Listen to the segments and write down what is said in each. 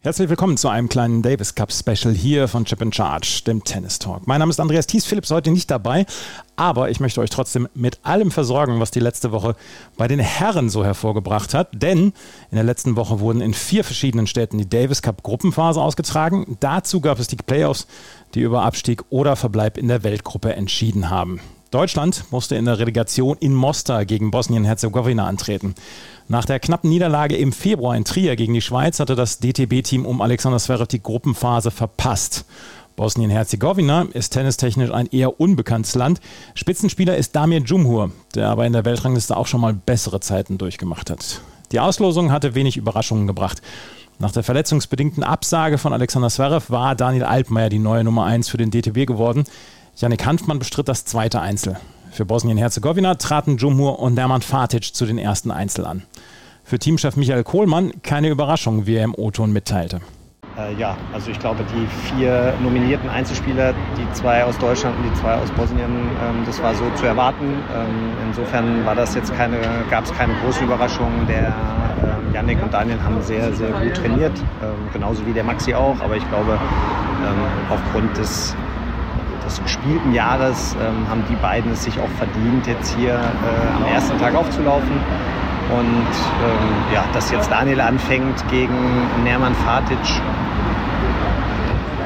Herzlich willkommen zu einem kleinen Davis Cup Special hier von Chip and Charge, dem Tennis Talk. Mein Name ist Andreas Thies, Philipp ist heute nicht dabei, aber ich möchte euch trotzdem mit allem versorgen, was die letzte Woche bei den Herren so hervorgebracht hat. Denn in der letzten Woche wurden in vier verschiedenen Städten die Davis Cup Gruppenphase ausgetragen. Dazu gab es die Playoffs, die über Abstieg oder Verbleib in der Weltgruppe entschieden haben. Deutschland musste in der Relegation in Mostar gegen Bosnien-Herzegowina antreten. Nach der knappen Niederlage im Februar in Trier gegen die Schweiz hatte das DTB-Team um Alexander Zverev die Gruppenphase verpasst. Bosnien-Herzegowina ist tennistechnisch ein eher unbekanntes Land. Spitzenspieler ist Damir Djumhur, der aber in der Weltrangliste auch schon mal bessere Zeiten durchgemacht hat. Die Auslosung hatte wenig Überraschungen gebracht. Nach der verletzungsbedingten Absage von Alexander Zverev war Daniel Altmaier die neue Nummer 1 für den DTB geworden. Yannick Hanfmann bestritt das zweite Einzel. Für Bosnien-Herzegowina traten Jumhur und Nerman Fatic zu den ersten Einzel an. Für Teamchef Michael Kohlmann keine Überraschung, wie er im O-Ton mitteilte. Äh, ja, also ich glaube, die vier nominierten Einzelspieler, die zwei aus Deutschland und die zwei aus Bosnien, ähm, das war so zu erwarten. Ähm, insofern war das jetzt keine, gab es keine großen Überraschungen. Der ähm, Yannick und Daniel haben sehr, sehr gut trainiert, ähm, genauso wie der Maxi auch. Aber ich glaube, ähm, aufgrund des des gespielten Jahres ähm, haben die beiden es sich auch verdient, jetzt hier äh, am ersten Tag aufzulaufen. Und ähm, ja, dass jetzt Daniel anfängt gegen Nerman Fatic,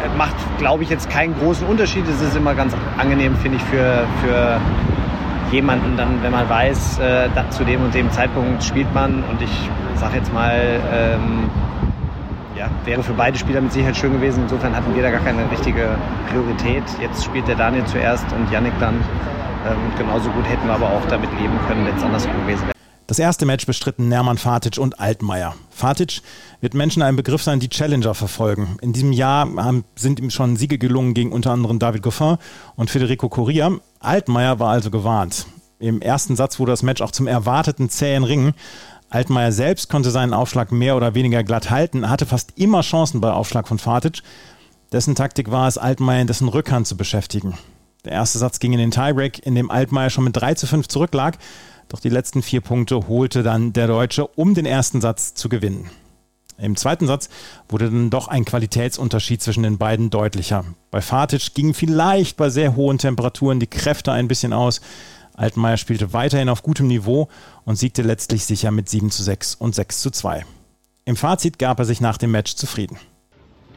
äh, macht, glaube ich, jetzt keinen großen Unterschied. Es ist immer ganz angenehm, finde ich, für, für jemanden dann, wenn man weiß, äh, zu dem und dem Zeitpunkt spielt man. Und ich sage jetzt mal, ähm, ja, wäre für beide Spieler mit Sicherheit schön gewesen. Insofern hatten wir da gar keine richtige Priorität. Jetzt spielt der Daniel zuerst und Yannick dann. Ähm, genauso gut hätten wir aber auch damit leben können, wenn es andersrum gewesen wäre. Das erste Match bestritten Nerman Fatic und Altmaier. Fatic wird Menschen ein Begriff sein, die Challenger verfolgen. In diesem Jahr sind ihm schon Siege gelungen gegen unter anderem David Goffin und Federico Corria. Altmaier war also gewarnt. Im ersten Satz wurde das Match auch zum erwarteten zähen Ringen. Altmaier selbst konnte seinen Aufschlag mehr oder weniger glatt halten, hatte fast immer Chancen bei Aufschlag von Fatic. Dessen Taktik war es, Altmaier in dessen Rückhand zu beschäftigen. Der erste Satz ging in den Tiebreak, in dem Altmaier schon mit 3 zu 5 zurücklag. Doch die letzten vier Punkte holte dann der Deutsche, um den ersten Satz zu gewinnen. Im zweiten Satz wurde dann doch ein Qualitätsunterschied zwischen den beiden deutlicher. Bei Fatic gingen vielleicht bei sehr hohen Temperaturen die Kräfte ein bisschen aus. Altmaier spielte weiterhin auf gutem Niveau und siegte letztlich sicher mit 7 zu 6 und 6 zu 2. Im Fazit gab er sich nach dem Match zufrieden.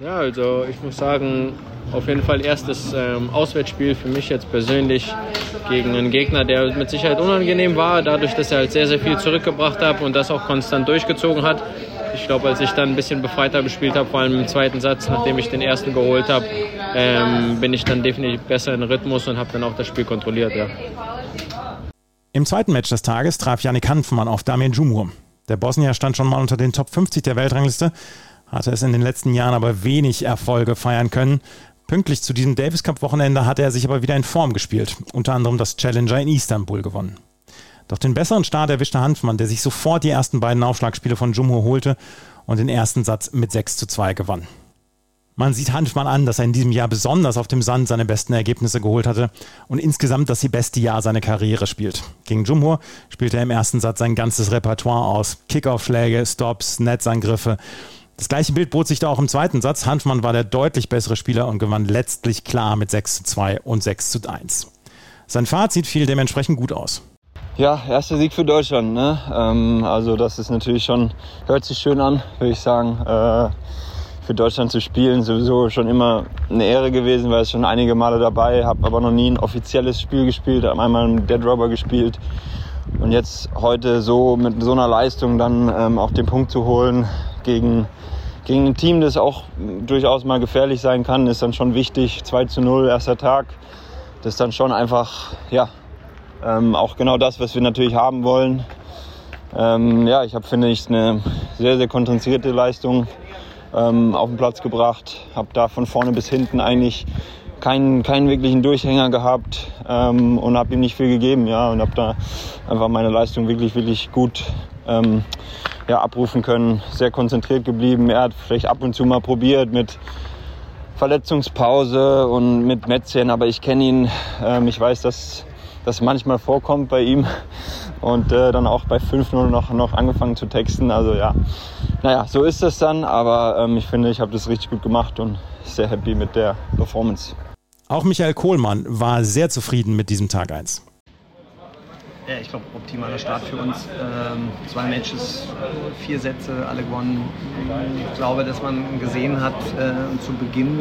Ja, also ich muss sagen, auf jeden Fall erstes ähm, Auswärtsspiel für mich jetzt persönlich gegen einen Gegner, der mit Sicherheit unangenehm war, dadurch, dass er halt sehr, sehr viel zurückgebracht hat und das auch konstant durchgezogen hat. Ich glaube, als ich dann ein bisschen befreiter gespielt habe, vor allem im zweiten Satz, nachdem ich den ersten geholt habe, ähm, bin ich dann definitiv besser in Rhythmus und habe dann auch das Spiel kontrolliert. Ja. Im zweiten Match des Tages traf Yannick Hanfmann auf Damien Jumhur. Der Bosnier stand schon mal unter den Top 50 der Weltrangliste, hatte es in den letzten Jahren aber wenig Erfolge feiern können. Pünktlich zu diesem Davis Cup Wochenende hatte er sich aber wieder in Form gespielt, unter anderem das Challenger in Istanbul gewonnen. Doch den besseren Start erwischte Hanfmann, der sich sofort die ersten beiden Aufschlagspiele von Jumhur holte und den ersten Satz mit 6 zu 2 gewann. Man sieht Hanfmann an, dass er in diesem Jahr besonders auf dem Sand seine besten Ergebnisse geholt hatte und insgesamt das beste Jahr seiner Karriere spielt. Gegen Jumhur spielte er im ersten Satz sein ganzes Repertoire aus. Kickaufschläge, Stops, Netzangriffe. Das gleiche Bild bot sich da auch im zweiten Satz. Hanfmann war der deutlich bessere Spieler und gewann letztlich klar mit 6 zu 2 und 6 zu 1. Sein Fazit fiel dementsprechend gut aus. Ja, erster Sieg für Deutschland. Ne? Ähm, also das ist natürlich schon, hört sich schön an, würde ich sagen. Äh, für Deutschland zu spielen. Sowieso schon immer eine Ehre gewesen, weil ich schon einige Male dabei, habe aber noch nie ein offizielles Spiel gespielt, habe einmal einen Dead Robber gespielt. Und jetzt heute so mit so einer Leistung dann ähm, auch den Punkt zu holen gegen, gegen ein Team, das auch durchaus mal gefährlich sein kann, ist dann schon wichtig. 2 zu 0, erster Tag. Das ist dann schon einfach, ja, ähm, auch genau das, was wir natürlich haben wollen. Ähm, ja, ich habe, finde ich, eine sehr, sehr konzentrierte Leistung ähm, auf den Platz gebracht. Habe da von vorne bis hinten eigentlich keinen, keinen wirklichen Durchhänger gehabt ähm, und habe ihm nicht viel gegeben. Ja, und habe da einfach meine Leistung wirklich, wirklich gut ähm, ja, abrufen können. Sehr konzentriert geblieben. Er hat vielleicht ab und zu mal probiert mit Verletzungspause und mit Mätzchen, aber ich kenne ihn. Ähm, ich weiß, dass das manchmal vorkommt bei ihm und äh, dann auch bei 5-0 noch, noch angefangen zu texten. Also ja, naja, so ist das dann, aber ähm, ich finde, ich habe das richtig gut gemacht und sehr happy mit der Performance. Auch Michael Kohlmann war sehr zufrieden mit diesem Tag 1. Ja, ich glaube, optimaler Start für uns. Ähm, zwei Matches, vier Sätze, alle gewonnen. Ich glaube, dass man gesehen hat äh, zu Beginn,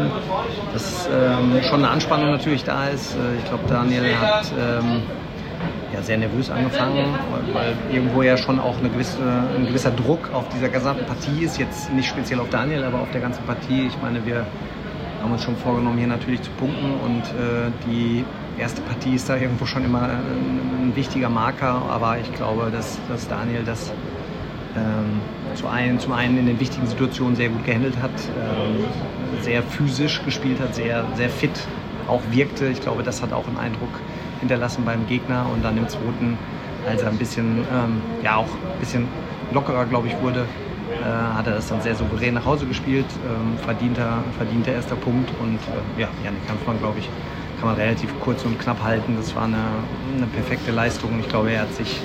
dass ähm, schon eine Anspannung natürlich da ist. Äh, ich glaube, Daniel hat ähm, ja, sehr nervös angefangen, weil, weil, irgendwo ja schon auch eine gewisse, ein gewisser Druck auf dieser gesamten Partie ist. Jetzt nicht speziell auf Daniel, aber auf der ganzen Partie. Ich meine, wir haben uns schon vorgenommen, hier natürlich zu punkten und äh, die erste Partie ist da irgendwo schon immer ein, ein wichtiger Marker, aber ich glaube, dass, dass Daniel das ähm, zu einen, zum einen in den wichtigen Situationen sehr gut gehandelt hat, ähm, sehr physisch gespielt hat, sehr, sehr fit auch wirkte. Ich glaube, das hat auch einen Eindruck hinterlassen beim Gegner und dann im zweiten, als er ein bisschen, ähm, ja auch ein bisschen lockerer, glaube ich, wurde, äh, hat er das dann sehr souverän nach Hause gespielt, ähm, verdienter, verdienter erster Punkt und äh, ja, Janik Kampfmann, glaube ich, kann man relativ kurz und knapp halten. Das war eine, eine perfekte Leistung. Ich glaube, er hat sich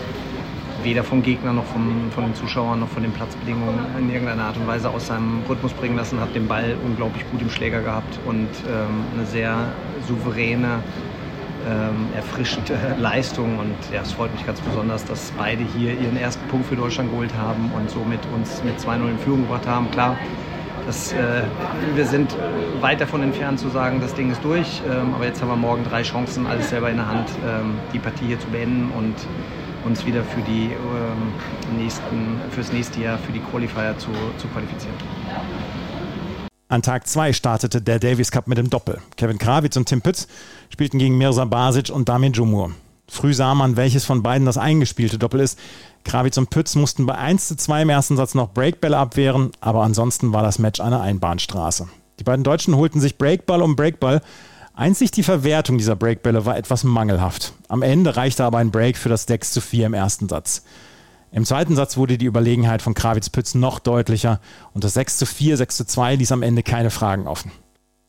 weder vom Gegner noch vom, von den Zuschauern noch von den Platzbedingungen in irgendeiner Art und Weise aus seinem Rhythmus bringen lassen, hat den Ball unglaublich gut im Schläger gehabt und ähm, eine sehr souveräne, ähm, erfrischende Leistung. Und ja, es freut mich ganz besonders, dass beide hier ihren ersten Punkt für Deutschland geholt haben und somit uns mit 2-0 in Führung gebracht haben. Klar, das, äh, wir sind weit davon entfernt zu sagen, das Ding ist durch. Ähm, aber jetzt haben wir morgen drei Chancen, alles selber in der Hand, ähm, die Partie hier zu beenden und uns wieder für die ähm, nächsten, fürs nächste Jahr für die Qualifier zu, zu qualifizieren. An Tag 2 startete der Davis Cup mit dem Doppel. Kevin Krawitz und Tim Pütz spielten gegen Mirza Basic und Damien Jumur. Früh sah man, welches von beiden das eingespielte Doppel ist. Krawitz und Pütz mussten bei 1 zu 2 im ersten Satz noch Breakbälle abwehren, aber ansonsten war das Match eine Einbahnstraße. Die beiden Deutschen holten sich Breakball um Breakball. Einzig die Verwertung dieser Breakbälle war etwas mangelhaft. Am Ende reichte aber ein Break für das 6 zu 4 im ersten Satz. Im zweiten Satz wurde die Überlegenheit von Krawitz-Pütz noch deutlicher und das 6 zu 4, 6 zu 2 ließ am Ende keine Fragen offen.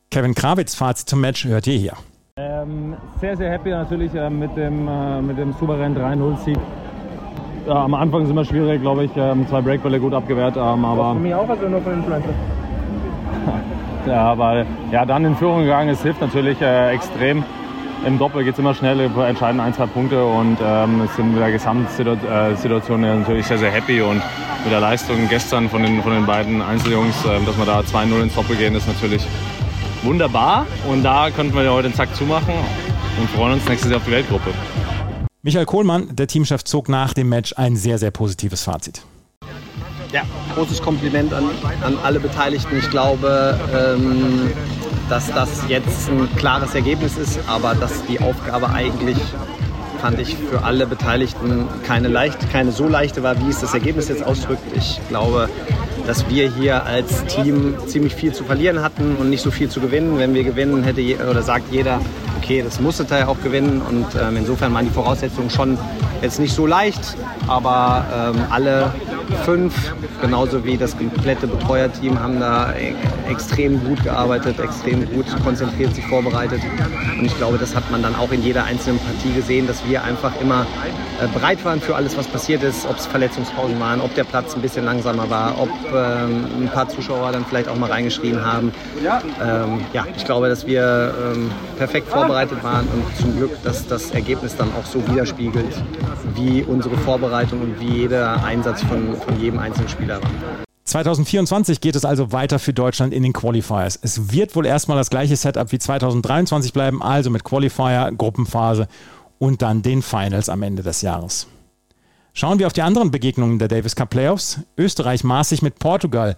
Kevin Krawitz Fazit zum Match hört ihr hier. Ähm, sehr, sehr happy natürlich äh, mit, dem, äh, mit dem souveränen 3-0-Sieg. Ja, am Anfang ist es immer schwierig, glaube ich. Ähm, zwei Breakbälle gut abgewehrt, ähm, aber. Für mich auch, also nur von Influencer. ja, aber ja, dann in Führung gegangen ist, hilft natürlich äh, extrem. Im Doppel geht es immer schnell, entscheiden ein, zwei Punkte und ähm, es sind mit der Gesamtsituation natürlich sehr, sehr happy und mit der Leistung gestern von den, von den beiden Einzeljungs, äh, dass wir da 2-0 ins Doppel gehen, ist natürlich wunderbar und da könnten wir ja heute den Zack zumachen und freuen uns nächstes Jahr auf die Weltgruppe. Michael Kohlmann, der Teamchef, zog nach dem Match ein sehr, sehr positives Fazit. Ja, großes Kompliment an, an alle Beteiligten. Ich glaube, ähm, dass das jetzt ein klares Ergebnis ist, aber dass die Aufgabe eigentlich fand ich für alle Beteiligten keine leicht, keine so leichte war, wie es das Ergebnis jetzt ausdrückt. Ich glaube, dass wir hier als Team ziemlich viel zu verlieren hatten und nicht so viel zu gewinnen. Wenn wir gewinnen, hätte oder sagt jeder, okay, das musste er auch gewinnen und ähm, insofern waren die Voraussetzungen schon jetzt nicht so leicht, aber ähm, alle fünf, genauso wie das komplette Betreuerteam, haben da e extrem gut gearbeitet, extrem gut konzentriert sich vorbereitet. Und ich glaube, das hat man dann auch in jeder einzelnen Partie gesehen, dass wir einfach immer äh, bereit waren für alles, was passiert ist, ob es Verletzungspausen waren, ob der Platz ein bisschen langsamer war, ob ähm, ein paar Zuschauer dann vielleicht auch mal reingeschrien haben. Ähm, ja, ich glaube, dass wir ähm, perfekt vorbereitet waren und zum Glück, dass das Ergebnis dann auch so widerspiegelt, wie unsere Vorbereitung und wie jeder Einsatz von, von jedem einzelnen Spieler war. 2024 geht es also weiter für Deutschland in den Qualifiers. Es wird wohl erstmal das gleiche Setup wie 2023 bleiben, also mit Qualifier, Gruppenphase und dann den Finals am Ende des Jahres. Schauen wir auf die anderen Begegnungen der Davis Cup Playoffs. Österreich maß sich mit Portugal.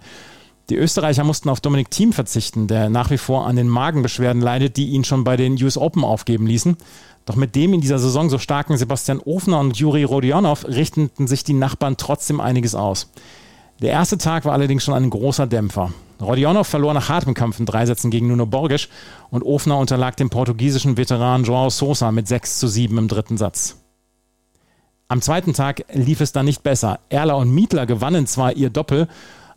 Die Österreicher mussten auf Dominik Thiem verzichten, der nach wie vor an den Magenbeschwerden leidet, die ihn schon bei den US Open aufgeben ließen. Doch mit dem in dieser Saison so starken Sebastian Ofner und Juri Rodionov richteten sich die Nachbarn trotzdem einiges aus. Der erste Tag war allerdings schon ein großer Dämpfer. Rodionov verlor nach hartem Kampf in drei Sätzen gegen Nuno Borges und Ofner unterlag dem portugiesischen Veteran Joao Sosa mit 6 zu 7 im dritten Satz. Am zweiten Tag lief es dann nicht besser. Erler und Mietler gewannen zwar ihr Doppel,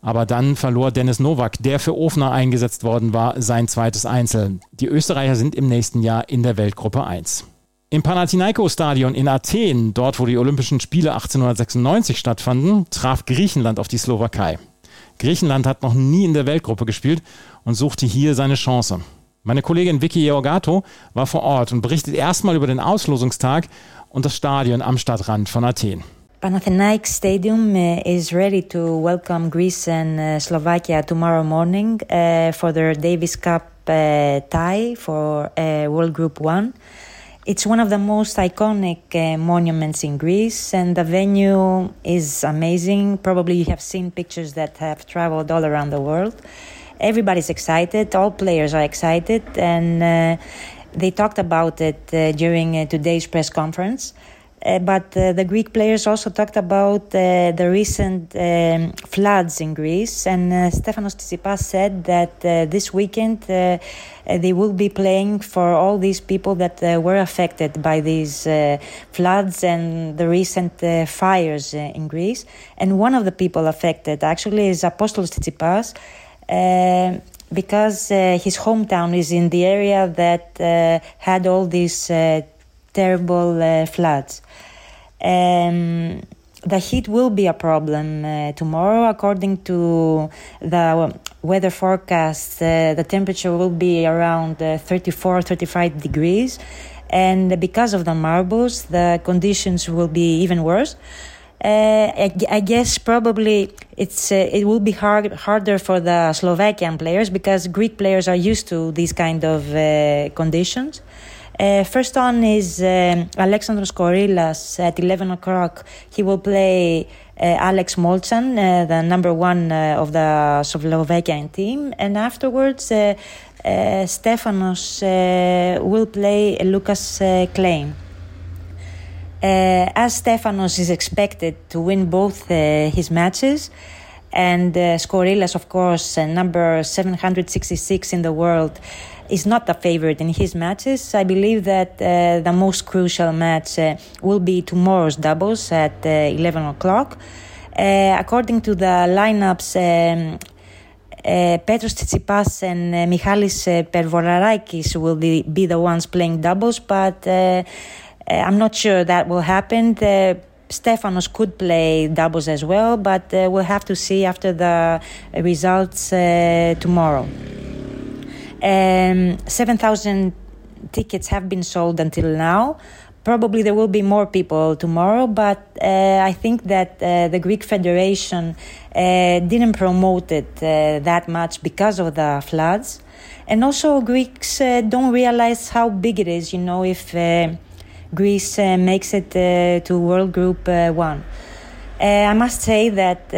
Aber dann verlor Dennis Nowak, der für Ofner eingesetzt worden war, sein zweites Einzel. Die Österreicher sind im nächsten Jahr in der Weltgruppe 1. Im Panathinaikos-Stadion in Athen, dort wo die Olympischen Spiele 1896 stattfanden, traf Griechenland auf die Slowakei. Griechenland hat noch nie in der Weltgruppe gespielt und suchte hier seine Chance. Meine Kollegin Vicky Georgato war vor Ort und berichtet erstmal über den Auslosungstag und das Stadion am Stadtrand von Athen. Panathinaikos Stadium uh, is ready to welcome Greece and uh, Slovakia tomorrow morning uh, for their Davis Cup tie for World Group 1. It's one of the most iconic monuments in Greece, and the venue is amazing. Probably you have seen pictures that have traveled all around the world. Everybody's excited, all players are excited, and they talked about it during today's press conference. Uh, but uh, the Greek players also talked about uh, the recent floods in Greece, and Stefanos Tsitsipas said that this weekend they will be playing for all these people that were affected by these floods and the recent fires in Greece. And one of the people affected actually is Apostolos Tsitsipas because his hometown is in the area that had all these uh, terrible floods. Um, the heat will be a problem uh, tomorrow, according to the weather forecast. Uh, the temperature will be around uh, 34, 35 degrees, and because of the marbles, the conditions will be even worse. Uh, I, I, guess probably it's uh, it will be hard harder for the Slovakian players because Greek players are used to these kind of uh, conditions. Uh, first on is um, Alexandros at 11 o'clock. He will play uh, Alex Molchan, uh, the number one uh, of the Slovakian team. And afterwards, uh, uh, Stefanos will play Lucas Klein. as Stefanos is expected to win both his matches, and uh, of course, number 766 in the world, is not a favorite in his matches. I believe that uh, the most crucial match uh, will be tomorrow's doubles at uh, 11 o'clock. Uh, according to the lineups, um, uh, Petros Tsitsipas and uh, Michalis uh, Pervolarakis will be, be, the ones playing doubles, but I'm not sure that will happen. Stefanos could play doubles as well, but we'll have to see after the results tomorrow. Um, 7,000 tickets have been sold until now. Probably there will be more people tomorrow, but uh, I think that uh, the Greek Federation uh, didn't promote it uh, that much because of the floods. And also, Greeks uh, don't realize how big it is, you know, if uh, Greece makes it to World Group 1. I must say that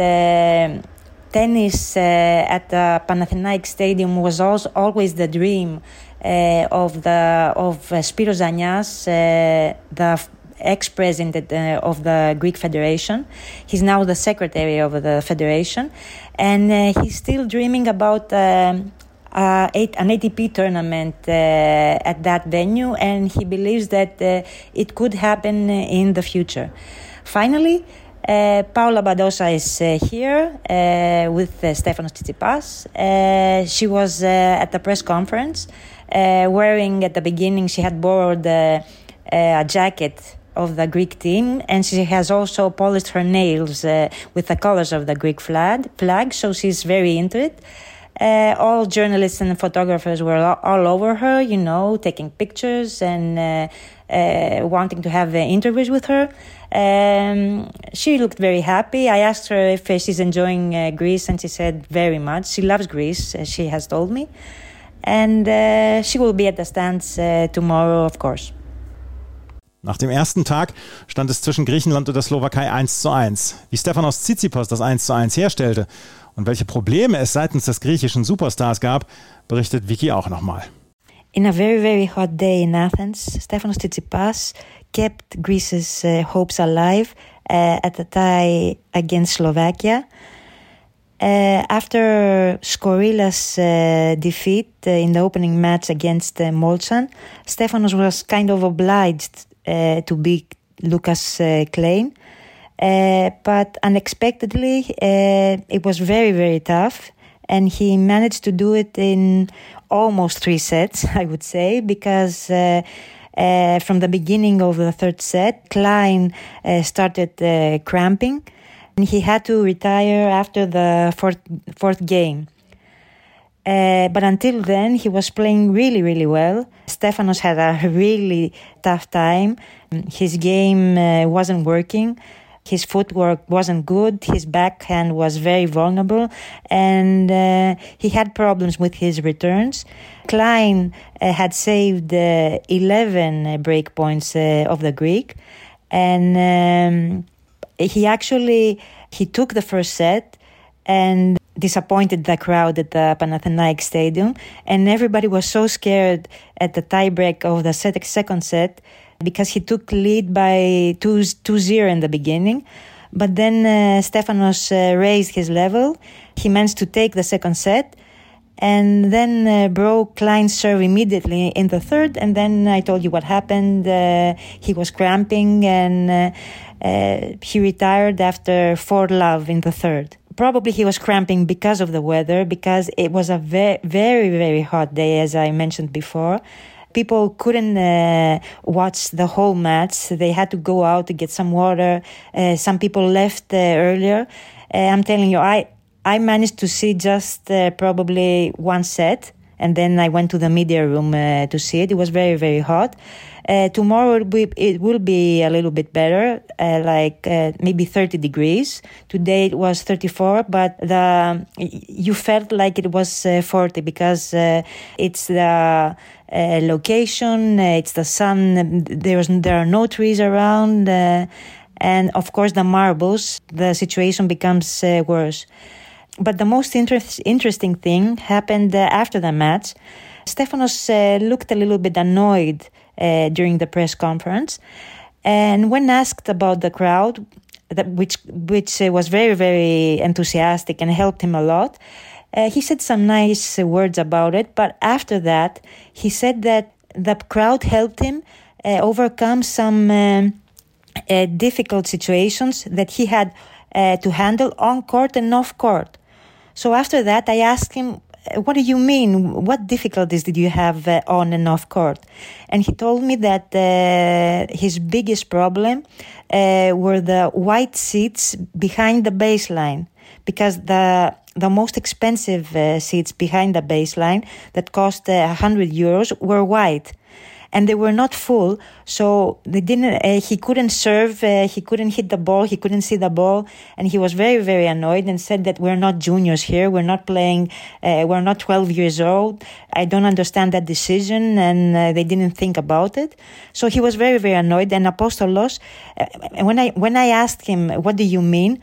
tennis uh, at the Panathinaikos Stadium was also always the dream uh, of the of uh, Spiros Zanias, the ex-president uh, of the Greek Federation. He's now the secretary of the federation, and uh, he's still dreaming about. Um, uh, an ATP tournament at that venue, and he believes that it could happen in the future. Finally, uh, Paula Badosa is uh, here uh, with uh, Stefanos Tsitsipas. Uh, she was uh, at the press conference wearing at the beginning, she had borrowed a jacket of the Greek team, and she has also polished her nails with the colors of the Greek flag, flag so she's very into it. All journalists and photographers were all, over her, you know, taking pictures and wanting to have interviews with her. Um, she looked very happy. I asked her if she's enjoying uh, Greece, and she said very much. She loves Greece, she has told me. And uh, she will be at the stands uh, tomorrow, of course. Nach dem ersten Tag stand es zwischen Griechenland und der Slowakei 1 zu 1. Wie Stefanos Tsitsipas das 1 zu 1 herstellte und welche Probleme es seitens des griechischen Superstars gab, berichtet Vicky auch nochmal. In a very, very hot day in Athens, Stefanos Tsitsipas kept Greece's uh, hopes alive uh, at the tie against Slovakia. Uh, after Skorila's uh, defeat uh, in the opening match against uh, Molchan, Stefanos was kind of obliged to beat Lucas uh, Klein. Uh, but unexpectedly, uh, it was very, very tough. And he managed to do it in almost three sets, I would say, because uh, uh, from the beginning of the third set, Klein uh, started uh, cramping, and he had to retire after the fourth fourth game. Uh, but until then, he was playing really, really well. Stefanos had a really tough time. His game uh, wasn't working. His footwork wasn't good. His backhand was very vulnerable, and uh, he had problems with his returns. Klein uh, had saved uh, 11 break points uh, of the Greek, and um, he actually he took the first set and disappointed the crowd at the Panathinaik Stadium, and everybody was so scared at the tiebreak of the second set because he took lead by 2 0 in the beginning. But then uh, Stefanos uh, raised his level. He managed to take the second set and then uh, broke Klein's serve immediately in the third. And then I told you what happened. Uh, he was cramping and uh, uh, he retired after four love in the third. Probably he was cramping because of the weather, because it was a very, very, very hot day, as I mentioned before people couldn't uh, watch the whole match. They had to go out to get some water. Uh, some people left uh, earlier. Uh, I'm telling you, I I managed to see just uh, probably one set, and then I went to the media room uh, to see it. It was very very hot. Uh, tomorrow it will, be, it will be a little bit better, uh, like uh, maybe 30 degrees. Today it was 34, but the you felt like it was 40 because it's the uh, location, uh, it's the sun, there's, there are no trees around, uh, and of course the marbles, the situation becomes worse. But the most inter- interesting thing happened after the match. Stefanos looked a little bit annoyed during the press conference. And when asked about the crowd, that which which was very very enthusiastic and helped him a lot, uh, he said some nice words about it, but after that, he said that the crowd helped him uh, overcome some um, uh, difficult situations that he had uh, to handle on court and off court. So after that, I asked him, uh, what do you mean? What difficulties did you have uh, on and off court? And he told me that his biggest problem were the white seats behind the baseline because the the most expensive uh, seats behind the baseline that cost uh, 100 euros were white and they were not full so they didn't uh, he couldn't serve uh, he couldn't hit the ball he couldn't see the ball and he was very very annoyed and said that we're not juniors here we're not playing uh, we're not 12 years old i don't understand that decision and uh, they didn't think about it. So he was very very annoyed and apostolos uh, when i when i asked him what do you mean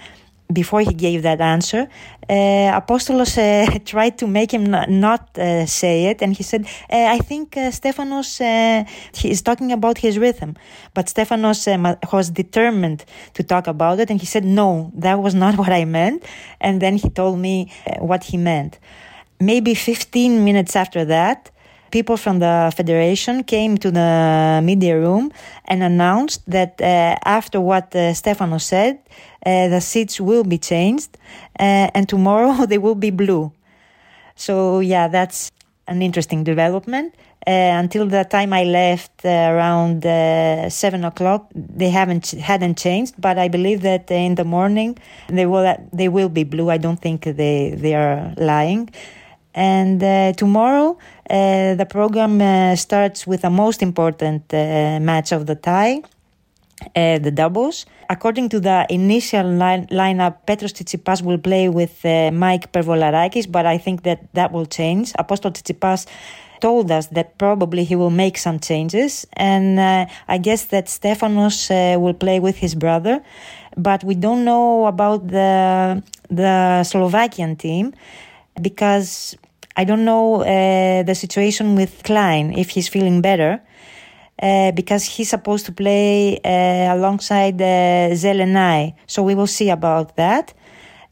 before he gave that answer, uh, Apostolos uh, tried to make him not, uh, say it, and he said, uh, "I think uh, Stefanos uh, he is talking about his rhythm." But Stefanos was determined to talk about it, and he said, "No, that was not what I meant." And then he told me what he meant. Maybe 15 minutes after that, people from the federation came to the media room and announced that uh, after what uh, Stefano said, uh, the seats will be changed uh, and tomorrow they will be blue. So, yeah, that's an interesting development. Uh, until the time I left uh, around seven o'clock, they haven't hadn't changed. But I believe that in the morning they will they will be blue. I don't think they they are lying. And uh, tomorrow, uh, the program uh, starts with the most important match of the tie. Uh, the doubles. According to the initial line- lineup, Petros Tsitsipas will play with uh, Mike Pervolarakis, but I think that that will change. Apostol Tsitsipas told us that probably he will make some changes, and uh, I guess that Stefanos will play with his brother, but we don't know about the the Slovakian team because I don't know uh, the situation with Klein, if he's feeling better, uh, because he's supposed to play uh, alongside uh, Zelenay. So we will see about that.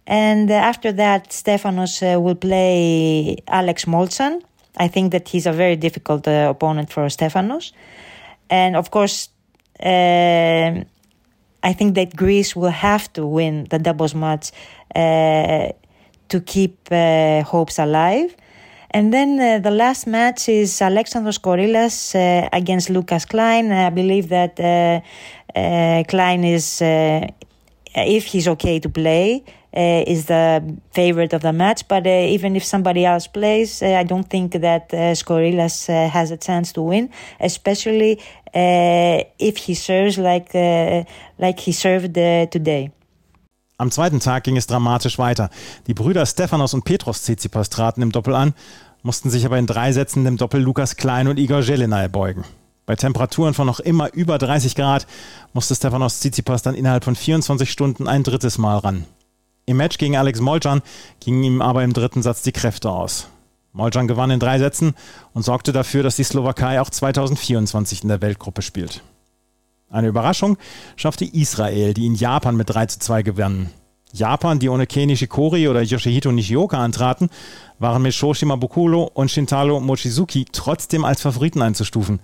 And uh, after that, Stefanos uh, will play Alex Molson. I think that he's a very difficult uh, opponent for Stefanos. And of course, I I think that Greece will have to win the doubles match to keep hopes alive. And then uh, the last match is Alexandros Korillas uh, against Lucas Klein. I believe that uh, uh Klein is, uh, if he's okay to play, uh, is the favorite of the match. But even if somebody else plays, I don't think that uh, has a chance to win, especially if he serves like like he served today. Am zweiten Tag ging es dramatisch weiter. Die Brüder Stefanos und Petros Tsitsipas traten im Doppel an, mussten sich aber in drei Sätzen dem Doppel Lukas Klein und Igor Jelenay beugen. Bei Temperaturen von noch immer über 30 Grad musste Stefanos Tsitsipas dann innerhalb von 24 Stunden ein drittes Mal ran. Im Match gegen Alex Molcan gingen ihm aber im dritten Satz die Kräfte aus. Molcan gewann in drei Sätzen und sorgte dafür, dass die Slowakei auch 2024 in der Weltgruppe spielt. Eine Überraschung schaffte Israel, die in Japan mit 3 zu 2 gewannen. Japan, die ohne Kei Nishikori oder Yoshihito Nishioka antraten, waren mit Shoshima Bukuro und Shintaro Mochizuki trotzdem als Favoriten einzustufen.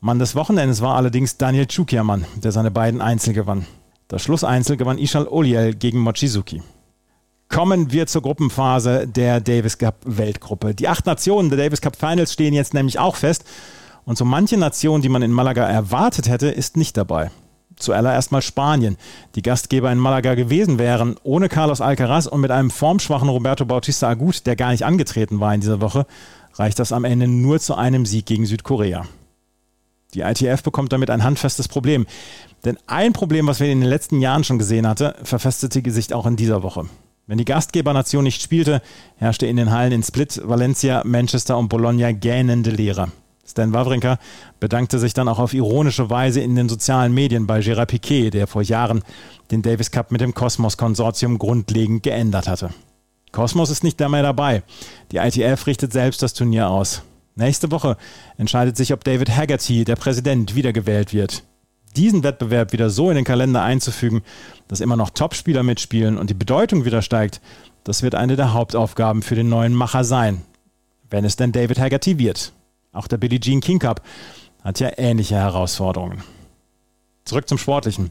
Mann des Wochenendes war allerdings Daniel Chukiaman, der seine beiden Einzel gewann. Das Schlusseinzel gewann Ishal Oliel gegen Mochizuki. Kommen wir zur Gruppenphase der Davis Cup Weltgruppe. Die acht Nationen der Davis Cup Finals stehen jetzt nämlich auch fest. Und so manche Nation, die man in Malaga erwartet hätte, ist nicht dabei. Zuallererst mal Spanien, die Gastgeber in Malaga gewesen wären, ohne Carlos Alcaraz und mit einem formschwachen Roberto Bautista Agut, der gar nicht angetreten war in dieser Woche, reicht das am Ende nur zu einem Sieg gegen Südkorea. Die ITF bekommt damit ein handfestes Problem. Denn ein Problem, was wir in den letzten Jahren schon gesehen hatten, verfestigte sich auch in dieser Woche. Wenn die Gastgebernation nicht spielte, herrschte in den Hallen in Split, Valencia, Manchester und Bologna gähnende Leere. Stan Wawrinka bedankte sich dann auch auf ironische Weise in den sozialen Medien bei Gérard Piquet, der vor Jahren den Davis Cup mit dem Cosmos-Konsortium grundlegend geändert hatte. Cosmos ist nicht mehr dabei. Die ITF richtet selbst das Turnier aus. Nächste Woche entscheidet sich, ob David Haggerty, der Präsident, wiedergewählt wird. Diesen Wettbewerb wieder so in den Kalender einzufügen, dass immer noch Topspieler mitspielen und die Bedeutung wieder steigt, das wird eine der Hauptaufgaben für den neuen Macher sein. Wenn es denn David Haggerty wird. Auch der Billie Jean King Cup hat ja ähnliche Herausforderungen. Zurück zum Sportlichen.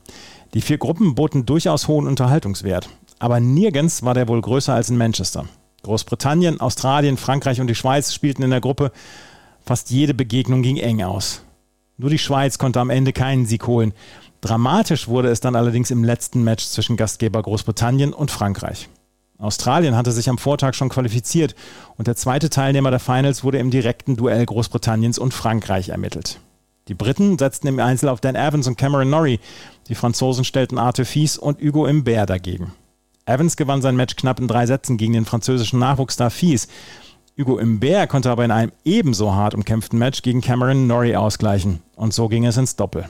Die vier Gruppen boten durchaus hohen Unterhaltungswert, aber nirgends war der wohl größer als in Manchester. Großbritannien, Australien, Frankreich und die Schweiz spielten in der Gruppe. Fast jede Begegnung ging eng aus. Nur die Schweiz konnte am Ende keinen Sieg holen. Dramatisch wurde es dann allerdings im letzten Match zwischen Gastgeber Großbritannien und Frankreich. Australien hatte sich am Vortag schon qualifiziert und der zweite Teilnehmer der Finals wurde im direkten Duell Großbritanniens und Frankreich ermittelt. Die Briten setzten im Einzel auf Dan Evans und Cameron Norrie. Die Franzosen stellten Arthur Fies und Hugo Imbert dagegen. Evans gewann sein Match knapp in drei Sätzen gegen den französischen Nachwuchsstar Fies. Hugo Imbert konnte aber in einem ebenso hart umkämpften Match gegen Cameron Norrie ausgleichen. Und so ging es ins Doppel.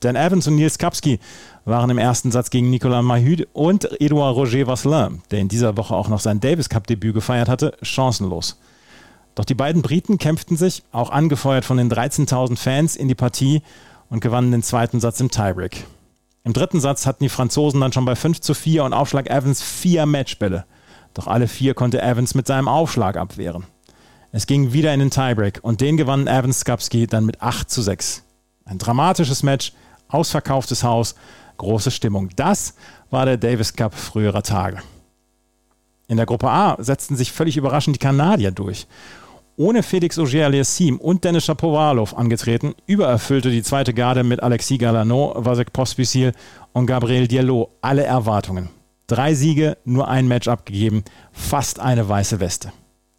Dan Evans und Nils Kapski waren im ersten Satz gegen Nicolas Mahut und Edouard Roger Vasselin, der in dieser Woche auch noch sein Davis Cup Debüt gefeiert hatte, chancenlos. Doch die beiden Briten kämpften sich, auch angefeuert von den 13.000 Fans, in die Partie und gewannen den zweiten Satz im Tiebreak. Im dritten Satz hatten die Franzosen dann schon bei 5 zu 4 und Aufschlag Evans vier Matchbälle. Doch alle vier konnte Evans mit seinem Aufschlag abwehren. Es ging wieder in den Tiebreak und den gewann Evans Skapski dann mit 8 zu 6. Ein dramatisches Match, ausverkauftes Haus, große Stimmung. Das war der Davis Cup früherer Tage. In der Gruppe A setzten sich völlig überraschend die Kanadier durch. Ohne Felix Auger-Aliassime und Dennis Shapovalov angetreten, übererfüllte die zweite Garde mit Alexis Galano, Vasek Pospisil und Gabriel Diallo alle Erwartungen. Drei Siege, nur ein Match abgegeben, fast eine weiße Weste.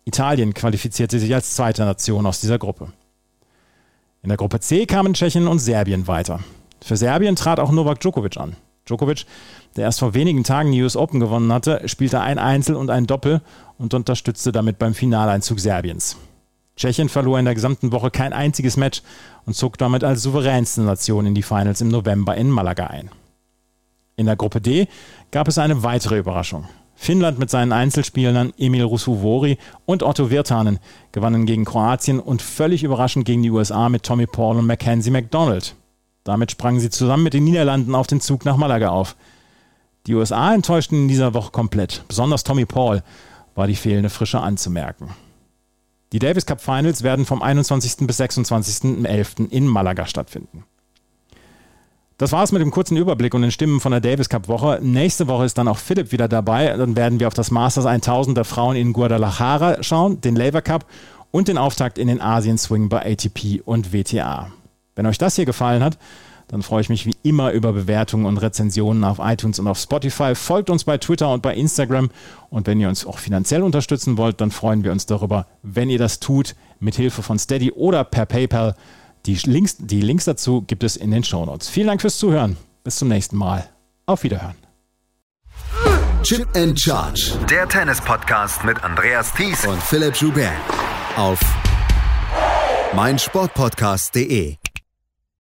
Italien qualifizierte sich als zweite Nation aus dieser Gruppe. In der Gruppe C kamen Tschechien und Serbien weiter. Für Serbien trat auch Novak Djokovic an. Djokovic, der erst vor wenigen Tagen die US Open gewonnen hatte, spielte ein Einzel und ein Doppel und unterstützte damit beim Finaleinzug Serbiens. Tschechien verlor in der gesamten Woche kein einziges Match und zog damit als souveränste Nation in die Finals im November in Malaga ein. In der Gruppe D gab es eine weitere Überraschung. Finnland mit seinen Einzelspielern Emil Rusuvori und Otto Virtanen gewannen gegen Kroatien und völlig überraschend gegen die USA mit Tommy Paul und Mackenzie McDonald. Damit sprangen sie zusammen mit den Niederlanden auf den Zug nach Malaga auf. Die USA enttäuschten in dieser Woche komplett. Besonders Tommy Paul war die fehlende Frische anzumerken. Die Davis Cup Finals werden vom 21. bis 26.11. in Malaga stattfinden. Das war es mit dem kurzen Überblick und den Stimmen von der Davis Cup Woche. Nächste Woche ist dann auch Philipp wieder dabei. Dann werden wir auf das Masters 1000 der Frauen in Guadalajara schauen, den Labour Cup und den Auftakt in den Asien Swing bei ATP und WTA. Wenn euch das hier gefallen hat, dann freue ich mich wie immer über Bewertungen und Rezensionen auf iTunes und auf Spotify. Folgt uns bei Twitter und bei Instagram. Und wenn ihr uns auch finanziell unterstützen wollt, dann freuen wir uns darüber, wenn ihr das tut, mit Hilfe von Steady oder per PayPal. Die Links, die Links dazu gibt es in den Shownotes. Vielen Dank fürs Zuhören. Bis zum nächsten Mal. Auf Wiederhören. Chip and Charge. Der Tennis-Podcast mit Andreas Thies und Philipp Joubert. Auf meinsportpodcast.de.